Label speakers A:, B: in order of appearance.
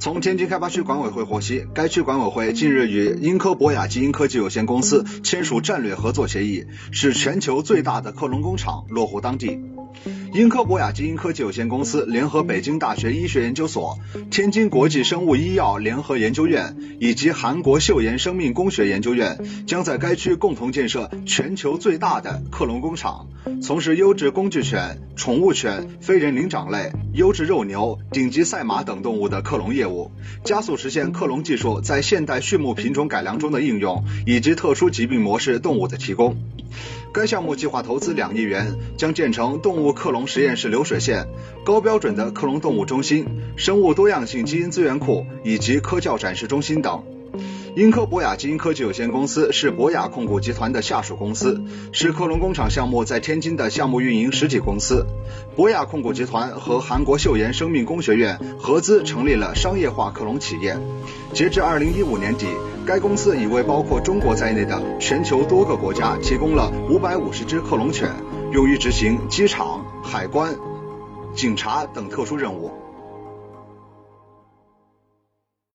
A: 从天津开发区管委会获悉，该区管委会近日与英科博雅基因科技有限公司签署战略合作协议，使全球最大的克隆工厂落户当地。英科博雅基因科技有限公司联合北京大学医学研究所、天津国际生物医药联合研究院以及韩国秀妍生命工学研究院，将在该区共同建设全球最大的克隆工厂，从事优质工具犬、宠物犬、非人灵长类、优质肉牛、顶级赛马等动物的克隆业务，加速实现克隆技术在现代畜牧品种改良中的应用，以及特殊疾病模式动物的提供。该项目计划投资两亿元，将建成动物克隆实验室流水线、高标准的克隆动物中心、生物多样性基因资源库以及科教展示中心等。英科博雅基因科技有限公司是博雅控股集团的下属公司，是克隆工厂项目在天津的项目运营实体公司。博雅控股集团和韩国秀妍生命工学院合资成立了商业化克隆企业。截至二零一五年底，该公司已为包括中国在内的全球多个国家提供了五百五十只克隆犬，用于执行机场、海关、警察等特殊任务。